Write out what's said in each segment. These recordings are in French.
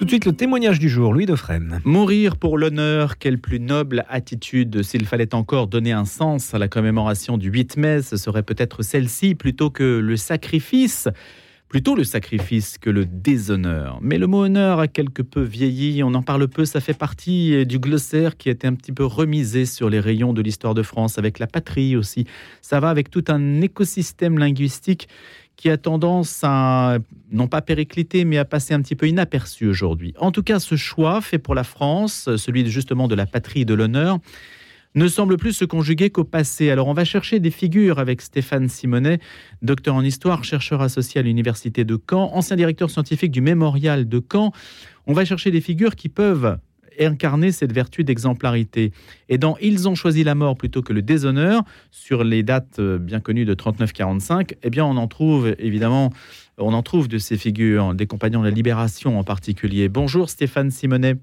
Tout de suite, le témoignage du jour, Louis Dauphren. Mourir pour l'honneur, quelle plus noble attitude. S'il fallait encore donner un sens à la commémoration du 8 mai, ce serait peut-être celle-ci plutôt que le sacrifice. Plutôt le sacrifice que le déshonneur. Mais le mot honneur a quelque peu vieilli, on en parle peu, ça fait partie du glossaire qui était un petit peu remisé sur les rayons de l'histoire de France, avec la patrie aussi. Ça va avec tout un écosystème linguistique qui a tendance à, non pas péricliter, mais à passer un petit peu inaperçu aujourd'hui. En tout cas, ce choix fait pour la France, celui justement de la patrie et de l'honneur, ne semble plus se conjuguer qu'au passé. Alors on va chercher des figures avec Stéphane Simonet, docteur en histoire, chercheur associé à l'Université de Caen, ancien directeur scientifique du Mémorial de Caen. On va chercher des figures qui peuvent incarner cette vertu d'exemplarité. Et dans Ils ont choisi la mort plutôt que le déshonneur, sur les dates euh, bien connues de 39-45, eh bien on en trouve évidemment, on en trouve de ces figures, des compagnons de la libération en particulier. Bonjour Stéphane Simonet.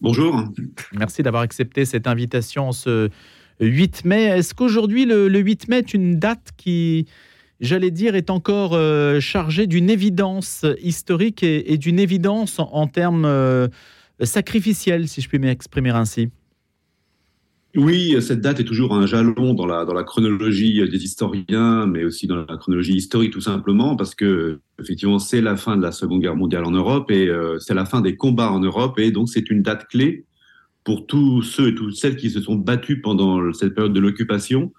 Bonjour. Merci d'avoir accepté cette invitation ce 8 mai. Est-ce qu'aujourd'hui, le, 8 mai est une date qui, j'allais dire, est encore euh, chargée d'une évidence historique et, d'une évidence en, termes euh, sacrificiel, si je puis m'exprimer ainsi. Oui, cette date est toujours un jalon dans la, dans la chronologie des historiens, mais aussi dans la chronologie historique tout simplement, parce que effectivement c'est la fin de la Seconde Guerre mondiale en Europe et euh, c'est la fin des combats en Europe, et donc c'est une date clé pour tous ceux et toutes celles qui se sont battus pendant cette période de l'occupation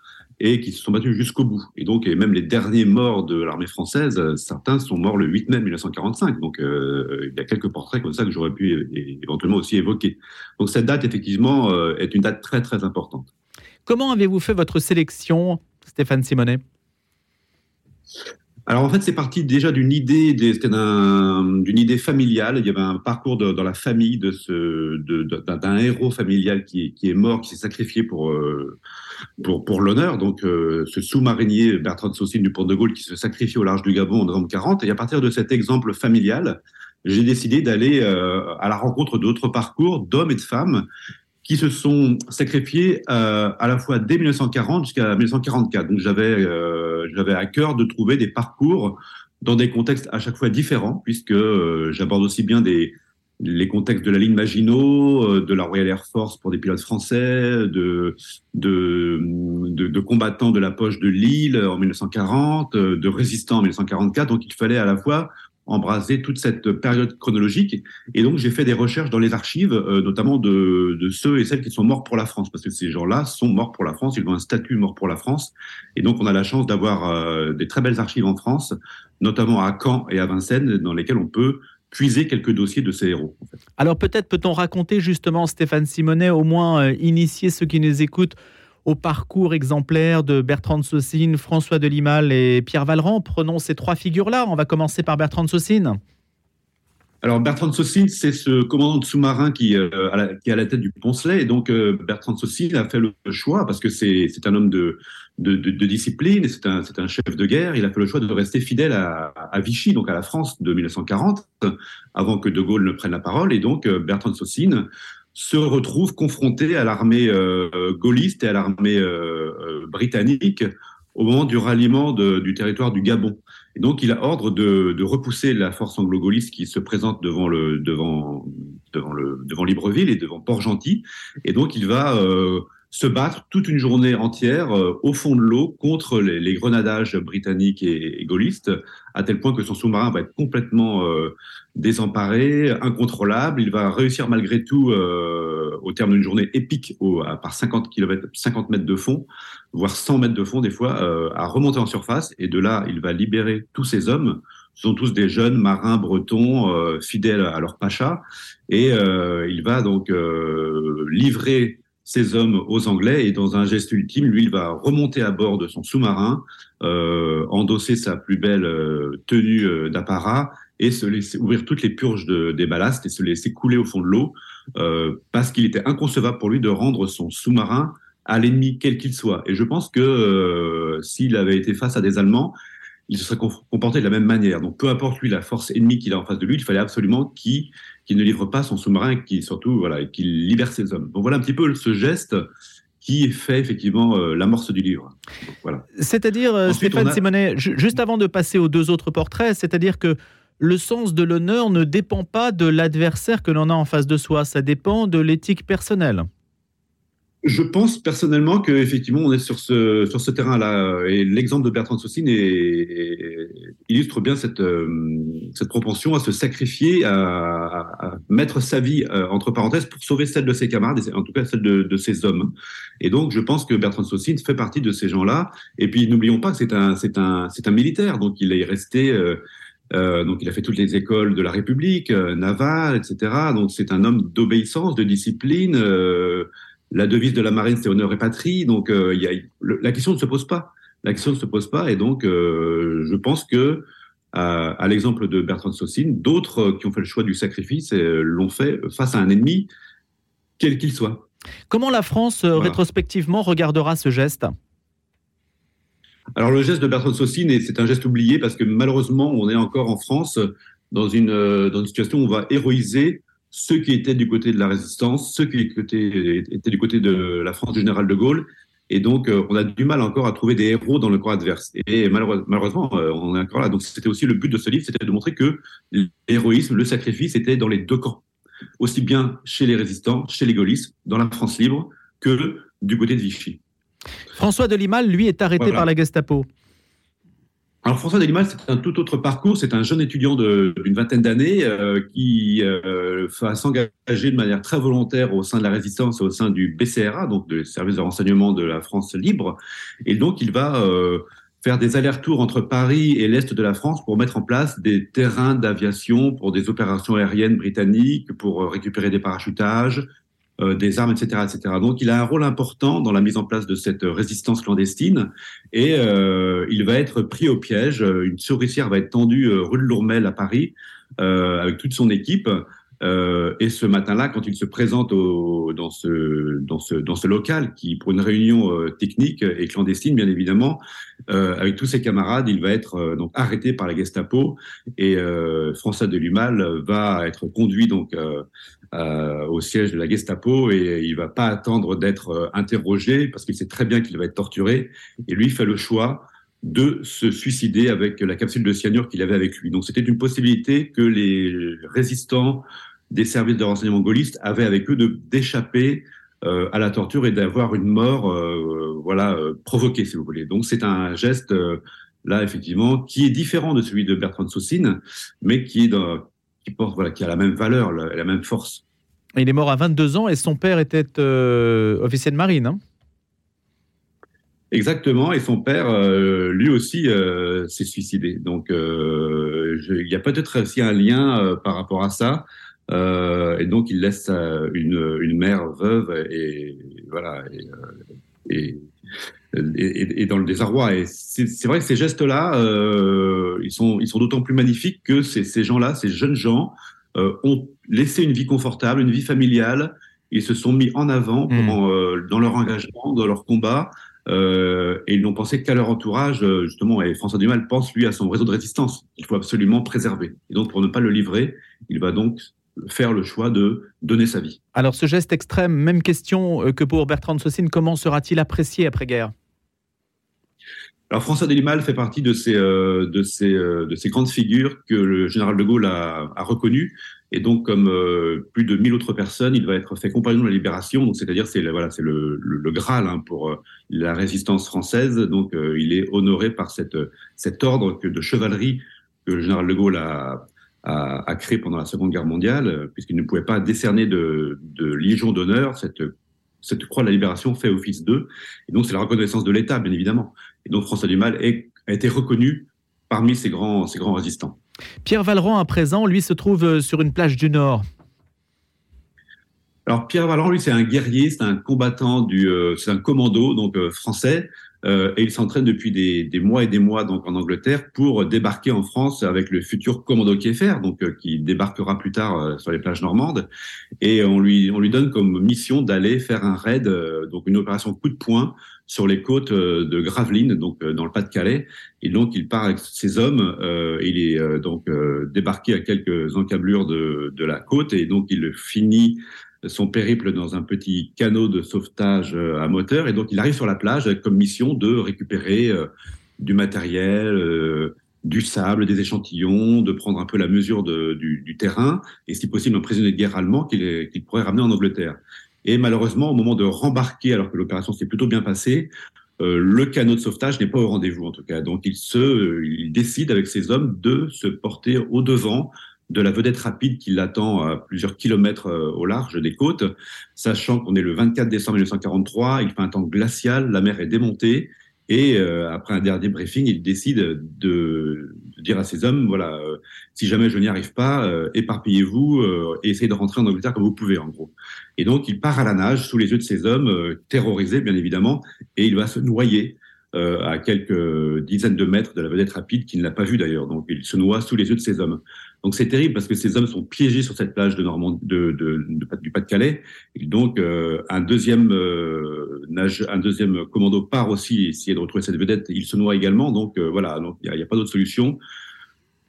et qui se sont battus jusqu'au bout. Et donc, même les derniers morts de l'armée française, euh, certains sont morts le 8 mai 1945. Donc, euh, il y a quelques portraits comme ça que j'aurais pu éventuellement aussi évoquer. Donc, cette date, effectivement, euh, est une date très, très importante. Comment avez-vous fait votre sélection, Stéphane Simonet? Alors en fait, c'est parti déjà d'une idée, d'une idée familiale. Il y avait un parcours dans la famille de ce, d'un héros familial qui, qui, est mort, qui s'est sacrifié pour euh, pour, l'honneur. Donc euh, ce sous-marinier Bertrand Saucine du Pont de Gaulle qui se sacrifie au large du Gabon en novembre 40. Et à partir de cet exemple familial, j'ai décidé d'aller euh, à la rencontre d'autres parcours d'hommes et de femmes qui se sont sacrifiés euh, à la fois dès 1940 jusqu'à 1944. Donc j'avais euh, j'avais à cœur de trouver des parcours dans des contextes à chaque fois différents, puisque euh, j'aborde aussi bien des les contextes de la ligne Maginot, euh, de la Royal Air Force pour des pilotes français, de, de, de, de combattants de la poche de Lille en 1940, de résistants en 1944. Donc il fallait à la fois embraser toute cette période chronologique. Et donc, j'ai fait des recherches dans les archives, euh, notamment de, ceux et celles qui sont morts pour la France, parce que ces gens-là sont morts pour la France, ils ont un statut mort pour la France. Et donc, on a la chance d'avoir euh, des très belles archives en France, notamment à Caen et à Vincennes, dans lesquelles on peut puiser quelques dossiers de ces héros. Alors, peut-être peut-on raconter justement, Stéphane Simonet, au moins euh, initier ceux qui nous écoutent au parcours exemplaire de Bertrand de Saucine, François de Limal et Pierre Valran. Prenons ces trois figures-là. On va commencer par Bertrand de Saucine. Alors Bertrand de Saucine, c'est ce commandant de sous-marin qui, euh, qui, est à la tête du Poncelet. Et donc euh, Bertrand de Saucine a fait le choix, parce que c'est un homme de, discipline, c'est un, un, chef de guerre, il a fait le choix de rester fidèle à, à, Vichy, donc à la France de 1940, avant que De Gaulle ne prenne la parole. Et donc euh, Bertrand de Saucine se retrouve confronté à l'armée euh, gaulliste et à l'armée euh, euh, britannique au moment du ralliement de, du territoire du Gabon. Et donc, il a ordre de, de repousser la force anglo-gaulliste qui se présente devant le devant devant le devant Libreville et devant Port-Gentil. Et donc, il va euh, se battre toute une journée entière euh, au fond de l'eau contre les, les, grenadages britanniques et, gaullistes, à tel point que son sous-marin va être complètement euh, désemparé, incontrôlable. Il va réussir malgré tout, euh, au terme d'une journée épique, au, à par 50 km, 50 mètres de fond, voire 100 mètres de fond des fois, euh, à remonter en surface. Et de là, il va libérer tous ces hommes. Ce sont tous des jeunes marins bretons fidèles à leur pacha. Et il va donc livrer ces hommes aux Anglais et dans un geste ultime, lui, il va remonter à bord de son sous-marin, euh, endosser sa plus belle euh, tenue euh, d'apparat et se laisser ouvrir toutes les purges de, des ballasts et se laisser couler au fond de l'eau parce qu'il était inconcevable pour lui de rendre son sous-marin à l'ennemi quel qu'il soit. Et je pense que s'il avait été face à des Allemands, il se serait comporté de la même manière. Donc peu importe lui la force ennemie qu'il a en face de lui, il fallait absolument qu'il ne livre pas son sous-marin, qui surtout voilà, qu'il libère ses hommes. Donc voilà un petit peu ce geste qui fait effectivement euh, l'amorce du livre. Voilà. C'est-à-dire, euh, Stéphane Simonet, juste avant de passer aux deux autres portraits, c'est-à-dire que le sens de l'honneur ne dépend pas de l'adversaire que l'on a en face de soi, ça dépend de l'éthique personnelle. Je pense personnellement qu'effectivement, on est sur ce, sur ce terrain-là. Et l'exemple de Bertrand Saucine illustre bien cette, euh, cette propension à se sacrifier, à, mettre sa vie euh, entre parenthèses pour sauver celle de ses camarades, en tout cas celle de, ses hommes. Et donc, je pense que Bertrand Saucine fait partie de ces gens-là. Et puis, n'oublions pas que c'est un, c'est un, c'est un militaire. Donc, il est resté. Euh, donc, il a fait toutes les écoles de la République, navale, etc. Donc, c'est un homme d'obéissance, de discipline. La devise de la marine, c'est honneur et patrie. Donc, euh, y a, la question ne se pose pas. La question ne se pose pas. Et donc, euh, je pense que, à, l'exemple de Bertrand Saucine, d'autres qui ont fait le choix du sacrifice euh, l'ont fait face à un ennemi, quel qu'il soit. Comment la France, rétrospectivement, regardera ce geste? Alors le geste de Bertrand Saucine, c'est un geste oublié parce que malheureusement, on est encore en France dans une, dans une situation où on va héroïser ceux qui étaient du côté de la résistance, ceux qui étaient, du côté de la France du général de Gaulle. Et donc, euh, on a du mal encore à trouver des héros dans le camp adverse. Et malheureusement, euh, on est encore là. Donc, c'était aussi le but de ce livre, c'était de montrer que l'héroïsme, le sacrifice était dans les deux camps. Aussi bien chez les résistants, chez les gaullistes, dans la France libre, que du côté de Vichy. François de Limal, lui, est arrêté par la Gestapo. Alors François Delimal, c'est un tout autre parcours. C'est un jeune étudiant d'une vingtaine d'années euh, qui euh, va s'engager de manière très volontaire au sein de la résistance, au sein du BCRA, donc du service de renseignement de la France libre. Et donc il va euh, faire des allers-retours entre Paris et l'est de la France pour mettre en place des terrains d'aviation pour des opérations aériennes britanniques, pour récupérer des parachutages, euh, des armes, etc., etc. Donc, il a un rôle important dans la mise en place de cette résistance clandestine et euh, il va être pris au piège. Une souricière va être tendue euh, rue de Lourmel à Paris avec toute son équipe. Et ce matin-là, quand il se présente au, dans, ce, dans, ce, dans ce local, qui pour une réunion technique et clandestine, bien évidemment, avec tous ses camarades, il va être donc arrêté par la Gestapo et François Delumal va être conduit donc euh, au siège de la Gestapo et il va pas attendre d'être euh, interrogé parce qu'il sait très bien qu'il va être torturé. Et lui fait le choix de se suicider avec la capsule de cyanure qu'il avait avec lui. Donc c'était une possibilité que les résistants des services de renseignement gaullistes avaient avec eux d'échapper euh, à la torture et d'avoir une mort euh, voilà provoquée si vous voulez. Donc c'est un geste là effectivement qui est différent de celui de Bertrand Saucine mais qui est dans, qui porte, voilà, qui a la même valeur, la, la même force. Il est mort à 22 ans et son père était euh, officier de marine. Hein Exactement, et son père, euh, lui aussi, euh, s'est suicidé. Donc, il y a peut-être aussi un lien par rapport à ça. Et donc, il laisse une, une mère veuve et voilà. Et, et, et, dans le désarroi. Et c'est vrai que ces gestes-là, euh, ils sont, ils sont d'autant plus magnifiques que ces, ces gens-là, ces jeunes gens, euh, ont laissé une vie confortable, une vie familiale. Ils se sont mis en avant mmh. euh, dans leur engagement, dans leur combat. Euh, et ils n'ont pensé qu'à leur entourage, euh, justement. Et François Dumal pense, lui, à son réseau de résistance. Il faut absolument préserver. Et donc, pour ne pas le livrer, il va donc faire le choix de donner sa vie. Alors, ce geste extrême, même question que pour Bertrand de comment sera-t-il apprécié après-guerre alors François Delimal fait partie de ces, euh, de, ces, euh, de ces grandes figures que le général de Gaulle a, a reconnues. Et donc, comme euh, plus de 1000 autres personnes, il va être fait compagnon de la libération. Donc, c'est-à-dire, c'est voilà, c'est le, le, Graal hein, pour la résistance française. Donc, il est honoré par cette, cet ordre de chevalerie que le général de Gaulle a, a, a créé pendant la Seconde Guerre mondiale, puisqu'il ne pouvait pas décerner de, de légion d'honneur. Cette cette croix de la libération fait office d'eux. Et donc, c'est la reconnaissance de l'État, bien évidemment. Et donc, François Dumal a été reconnu parmi ces grands, ces grands résistants. Pierre Valran, à présent, lui, se trouve euh, sur une plage du Nord. Alors, Pierre Valran, lui, c'est un guerrier, c'est un combattant, du, euh, c'est un commando donc euh, français. Euh, et il s'entraîne depuis des, des, mois et des mois donc en Angleterre pour débarquer en France avec le futur commando Kieffer, donc euh, qui débarquera plus tard euh, sur les plages normandes. Et on lui on lui donne comme mission d'aller faire un raid, donc une opération coup de poing sur les côtes de Gravelines, donc dans le Pas-de-Calais. Et donc il part avec ses hommes. il est donc débarqué à quelques encablures de, de la côte et donc il finit son périple dans un petit canot de sauvetage euh, à moteur. Et donc, il arrive sur la plage avec comme mission de récupérer euh, du matériel, euh, du sable, des échantillons, de prendre un peu la mesure du, terrain, et si possible un prisonnier de guerre allemand qu'il pourrait ramener en Angleterre. Et malheureusement, au moment de rembarquer, alors que l'opération s'est plutôt bien passée, le canot de sauvetage n'est pas au rendez-vous en tout cas. Donc il, se, il décide avec ses hommes de se porter au devant de la vedette rapide qui l'attend à plusieurs kilomètres euh, au large des côtes, sachant qu'on est le 24 décembre 1943, il fait un temps glacial, la mer est démontée, et euh, après un dernier briefing, il décide de, dire à ses hommes, voilà, euh, si jamais je n'y arrive pas, éparpillez-vous et essayez de rentrer en Angleterre comme vous pouvez, en gros. Et donc, il part à la nage sous les yeux de ses hommes, terrorisés, bien évidemment, et il va se noyer à quelques dizaines de mètres de la vedette rapide, qui ne l'a pas vu d'ailleurs. Donc, il se noie sous les yeux de ses hommes. Donc c'est terrible parce que ces hommes sont piégés sur cette plage de Normandie, de, de, du Pas-de-Calais. Donc euh, un deuxième euh, nage, un deuxième commando part aussi essayer de retrouver cette vedette. Il se noie également. Donc euh, voilà, donc il n'y a, pas d'autre solution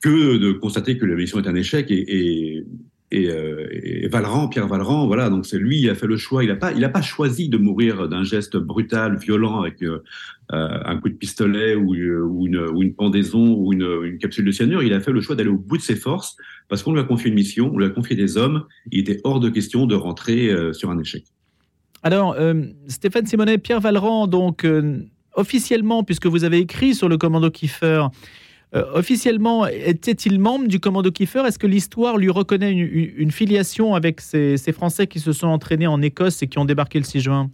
que de constater que la mission est un échec et, et et, euh, Valran, Pierre Valran, voilà, donc c'est lui, il a fait le choix. Il n'a pas, pas choisi de mourir d'un geste brutal, violent, avec euh, euh un coup de pistolet ou, euh, une, pendaison ou une, capsule de cyanure. Il a fait le choix d'aller au bout de ses forces parce qu'on lui a confié une mission, on lui a confié des hommes. Il était hors de question de rentrer sur un échec. Alors, Stéphane Simonet, Pierre Valran, donc officiellement, puisque vous avez écrit sur le commando Kiefer, euh, officiellement, était-il membre du commando Kiefer? Est-ce que l'histoire lui reconnaît une, filiation avec ces, Français qui se sont entraînés en Écosse et qui ont débarqué le 6 juin?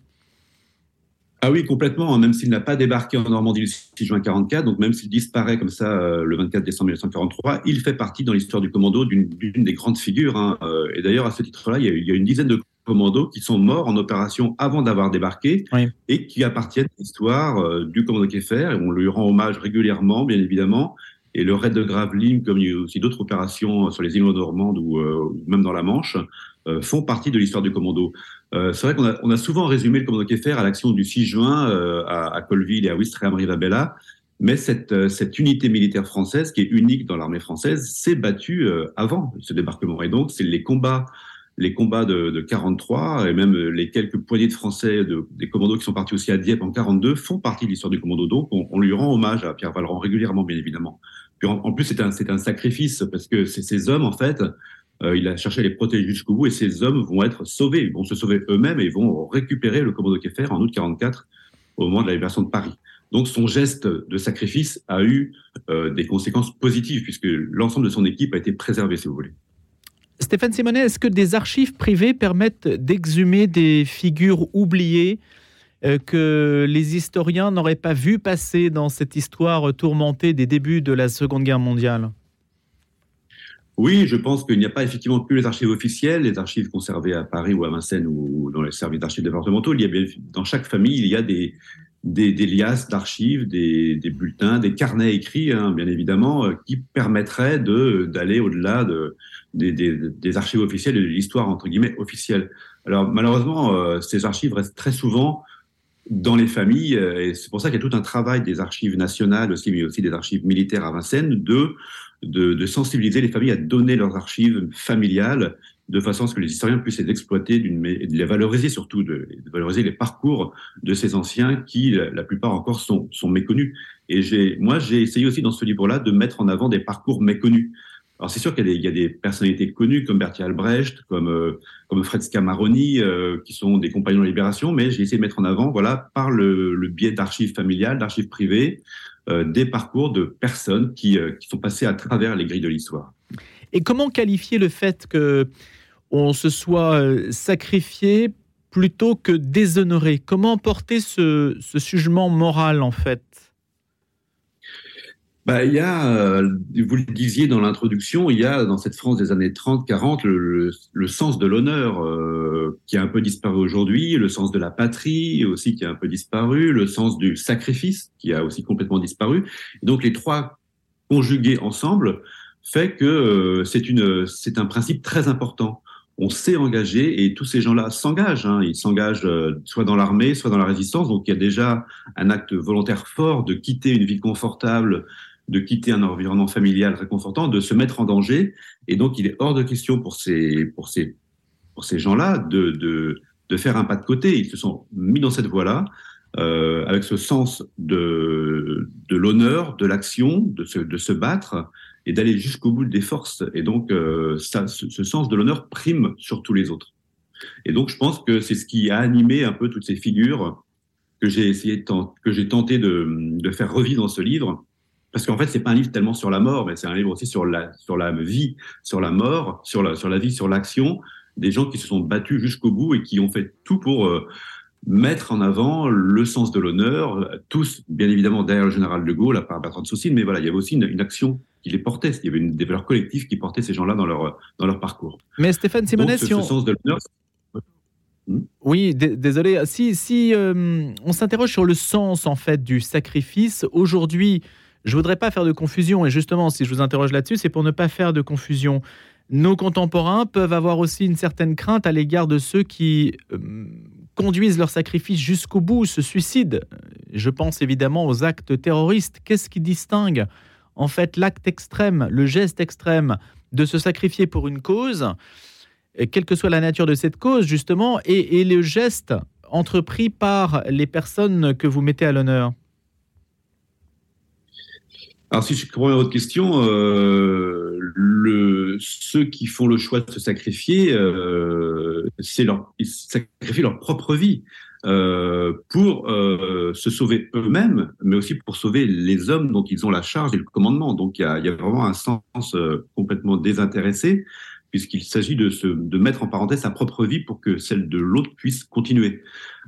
Ah oui, complètement. Hein, même s'il n'a pas débarqué en Normandie le 6 juin 44, donc même s'il disparaît comme ça euh, le 24 décembre 1943, il fait partie dans l'histoire du commando d'une des grandes figures. Hein. Euh, et d'ailleurs, à ce titre-là, il, y a une dizaine de commandos qui sont morts en opération avant d'avoir débarqué et qui appartiennent à l'histoire du commando Keffer. Et on lui rend hommage régulièrement, bien évidemment. Et le raid de Gravelines, comme il y a aussi d'autres opérations sur les îles normandes ou euh, même dans la Manche, euh, font partie de l'histoire du commando. Euh, c'est vrai qu'on a, on a, souvent résumé le commando Keffer à l'action du 6 juin à, à, Colville et à Ouistreham-Rivabella, mais cette, cette, unité militaire française, qui est unique dans l'armée française, s'est battue avant ce débarquement. Et donc, c'est les combats les combats de, de, 43 et même les quelques poignées de Français, de, des commandos qui sont partis aussi à Dieppe en 42 font partie de l'histoire du commando. Donc, on, lui rend hommage à Pierre Valran régulièrement, bien évidemment. En, plus, c'est un, sacrifice parce que ces hommes, en fait, euh, il a cherché à les protéger jusqu'au bout et ces hommes vont être sauvés. Ils vont se sauver eux-mêmes et vont récupérer le commando Keffer en août 44 au moment de la libération de Paris. Donc son geste de sacrifice a eu euh, des conséquences positives puisque l'ensemble de son équipe a été préservé, si vous voulez. Stéphane Simonet, est-ce que des archives privées permettent d'exhumer des figures oubliées euh, que les historiens n'auraient pas vu passer dans cette histoire tourmentée des débuts de la Seconde Guerre mondiale? Oui, je pense qu'il n'y a pas effectivement que les archives officielles, les archives conservées à Paris ou à Vincennes ou dans les services d'archives départementaux. Il y a bien, dans chaque famille, il y a des, des, liasses d'archives, des, bulletins, des carnets écrits, hein, bien évidemment, euh, qui permettraient d'aller au-delà de, des, archives officielles et de l'histoire, entre guillemets, officielle. Alors, malheureusement, euh, ces archives restent très souvent dans les familles, euh, et c'est pour ça qu'il y a tout un travail des archives nationales aussi, mais aussi des archives militaires à Vincennes, de, de, sensibiliser les familles à donner leurs archives familiales de façon à ce que les historiens puissent les exploiter de les valoriser surtout, de, valoriser les parcours de ces anciens qui, la, plupart encore, sont, méconnus. Et moi, j'ai essayé aussi dans ce livre-là de mettre en avant des parcours méconnus. Alors c'est sûr qu'il y, a des personnalités connues comme Bertie Albrecht, comme, euh, comme Fred Scamaroni, euh, qui sont des compagnons de libération, mais j'ai essayé de mettre en avant, voilà, par le, biais d'archives familiales, d'archives privées, euh, des parcours de personnes qui, qui sont passées à travers les grilles de l'histoire. Et comment qualifier le fait que on se soit sacrifié plutôt que déshonoré Comment porter ce, ce jugement moral en fait? Bah, il y a, euh, vous le disiez dans l'introduction, il y a dans cette France des années 30-40 le, le, sens de l'honneur euh, qui a un peu disparu aujourd'hui, le sens de la patrie aussi qui a un peu disparu, le sens du sacrifice qui a aussi complètement disparu. Et donc les trois conjugués ensemble fait que euh, c'est un principe très important. On s'est engagé et tous ces gens-là s'engagent. Hein. Ils s'engagent euh, soit dans l'armée, soit dans la résistance. Donc il y a déjà un acte volontaire fort de quitter une vie confortable, de quitter un environnement familial réconfortant, de se mettre en danger. Et donc, il est hors de question pour ces, pour ces, pour ces gens-là de, de, de faire un pas de côté. Ils se sont mis dans cette voie-là. avec ce sens de, de l'honneur, de l'action, de se, de se battre et d'aller jusqu'au bout des forces. Et donc, ça, ce, sens de l'honneur prime sur tous les autres. Et donc, je pense que c'est ce qui a animé un peu toutes ces figures que j'ai essayé que j'ai tenté de, de, faire revivre dans ce livre. Parce qu'en fait, c'est pas un livre tellement sur la mort, mais c'est un livre aussi sur la, sur la vie, sur la mort, sur la, sur la vie, sur l'action, des gens qui se sont battus jusqu'au bout et qui ont fait tout pour euh, mettre en avant le sens de l'honneur, tous, bien évidemment, derrière le général de Gaulle, à part Bertrand de mais voilà, il y avait aussi une action qui les portait. Il y avait une, des valeurs collectives qui portaient ces gens-là dans leur, dans leur parcours. Mais Stéphane Simonet, si on... sens de l'honneur, oui, désolé. Si, si euh, on s'interroge sur le sens en fait du sacrifice, aujourd'hui, je voudrais pas faire de confusion. Et justement, si je vous interroge là-dessus, c'est pour ne pas faire de confusion. Nos contemporains peuvent avoir aussi une certaine crainte à l'égard de ceux qui euh, conduisent leur sacrifice jusqu'au bout, se suicident. Je pense évidemment aux actes terroristes. Qu'est-ce qui distingue en fait l'acte extrême, le geste extrême de se sacrifier pour une cause quelle que soit la nature de cette cause, justement, et, le geste entrepris par les personnes que vous mettez à l'honneur. Alors, si je comprends votre question, euh, le, ceux qui font le choix de se sacrifier, euh, leur, ils sacrifient leur propre vie euh, pour euh, se sauver eux-mêmes, mais aussi pour sauver les hommes dont ils ont la charge et le commandement. Donc, il y a, y a vraiment un sens euh, complètement désintéressé puisqu'il s'agit de, se, de mettre en parenthèse sa propre vie pour que celle de l'autre puisse continuer.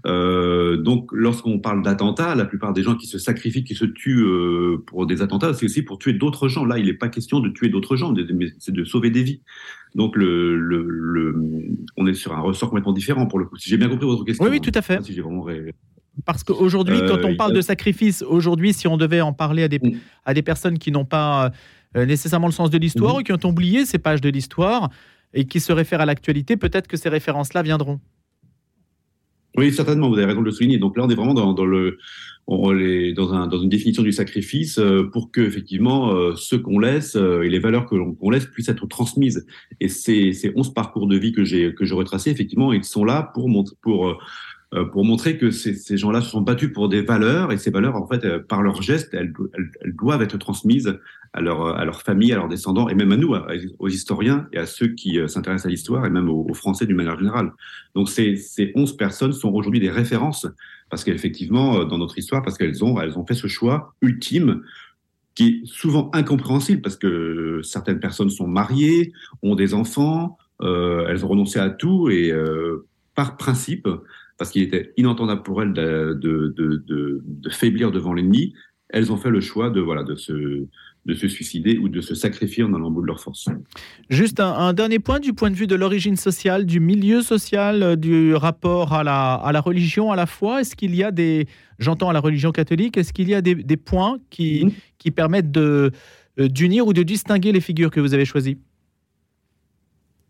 Euh, donc, lorsqu'on parle d'attentats, la plupart des gens qui se sacrifient, qui se tuent euh, pour des attentats, c'est aussi pour tuer d'autres gens. Là, il n'est pas question de tuer d'autres gens, mais c'est de sauver des vies. Donc, le, le, le, on est sur un ressort complètement différent pour le coup. Si j'ai bien compris votre question. Oui, oui, tout à fait. Si j'ai vraiment parce qu'aujourd'hui, quand on euh, parle de sacrifice, aujourd'hui, si on devait en parler à des, mm. à des personnes qui n'ont pas euh, nécessairement le sens de l'histoire mhm. ou qui ont oublié ces pages de l'histoire et qui se réfèrent à l'actualité, peut-être que ces références-là viendront. Oui, certainement, vous avez raison de le souligner. Donc là, on est vraiment dans, le, on est dans, un, dans, une définition du sacrifice euh, pour que effectivement euh, ce qu'on laisse et les valeurs que qu'on laisse puissent être transmises. Et ces, ces 11 parcours de vie que j'ai que retracés, effectivement, ils sont là pour pour pour montrer que ces, gens-là se sont battus pour des valeurs et ces valeurs, en fait, euh, par leurs gestes, elles, doivent être transmises à leur, à famille, à leurs descendants et même à nous, aux historiens et à ceux qui euh, s'intéressent à l'histoire et même aux, Français d'une manière générale. Donc ces, ces 11 personnes sont aujourd'hui des références parce qu'effectivement, dans notre histoire, parce qu'elles ont, elles ont fait ce choix ultime qui est souvent incompréhensible parce que certaines personnes sont mariées, ont des enfants, euh, elles ont renoncé à tout et euh, par principe, parce qu'il était inentendable pour elles de, de, de, de faiblir devant l'ennemi, elles ont fait le choix de, voilà, de, se, de se suicider ou de se sacrifier en allant bout de leur force. Juste un, dernier point du point de vue de l'origine sociale, du milieu social, euh, du rapport à la, à la religion, à la foi. Est-ce qu'il y a des, j'entends à la religion catholique, est-ce qu'il y a des, des points qui, mmh. qui permettent de, euh, d'unir ou de distinguer les figures que vous avez choisies?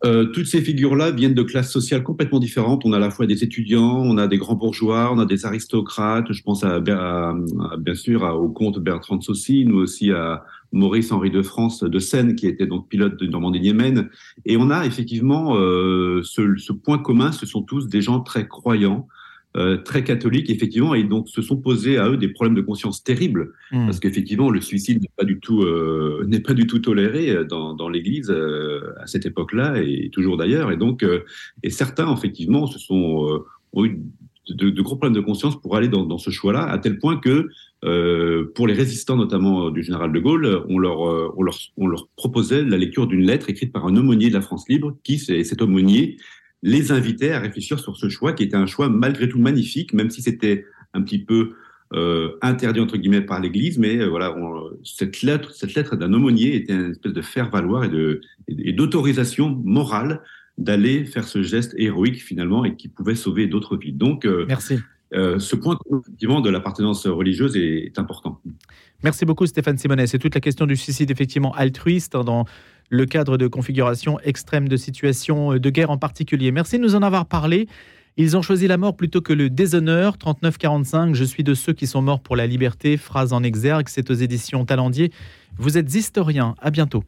Euh, toutes ces figures-là viennent de classes sociales complètement différentes. On a à la fois des étudiants, on a des grands bourgeois, on a des aristocrates. Je pense à, bien sûr au comte Bertrand de Saucy, nous aussi à Maurice Henri de France de Seine, qui était donc pilote de Normandie-Yémen. Et on a effectivement euh, ce, ce, point commun, ce sont tous des gens très croyants, euh, très catholiques, effectivement, et donc se sont posés à eux des problèmes de conscience terribles, mmh. parce qu'effectivement, le suicide n'est pas du tout euh, n'est pas du tout toléré euh, dans, dans l'Église à cette époque-là et toujours d'ailleurs, et donc et certains effectivement se sont ont eu de, de, gros problèmes de conscience pour aller dans, dans ce choix-là, à tel point que pour les résistants, notamment du général de Gaulle, on leur, on leur, on leur proposait la lecture d'une lettre écrite par un aumônier de la France libre, qui, cet aumônier, les invitait à réfléchir sur ce choix qui était un choix malgré tout magnifique, même si c'était un petit peu euh, interdit entre guillemets par l'Église, mais euh, voilà, cette lettre, cette lettre d'un aumônier était une espèce de faire valoir et de et d'autorisation morale d'aller faire ce geste héroïque finalement et qui pouvait sauver d'autres vies. Donc, euh, merci. ce point effectivement de l'appartenance religieuse est, est, important. Merci beaucoup Stéphane Simonet. C'est toute la question du suicide effectivement altruiste dans le cadre de configuration extrême de situation de guerre en particulier. Merci de nous en avoir parlé. Ils ont choisi la mort plutôt que le déshonneur. 39-45, je suis de ceux qui sont morts pour la liberté. Phrase en exergue, c'est aux éditions Talendier. Vous êtes historien. À bientôt.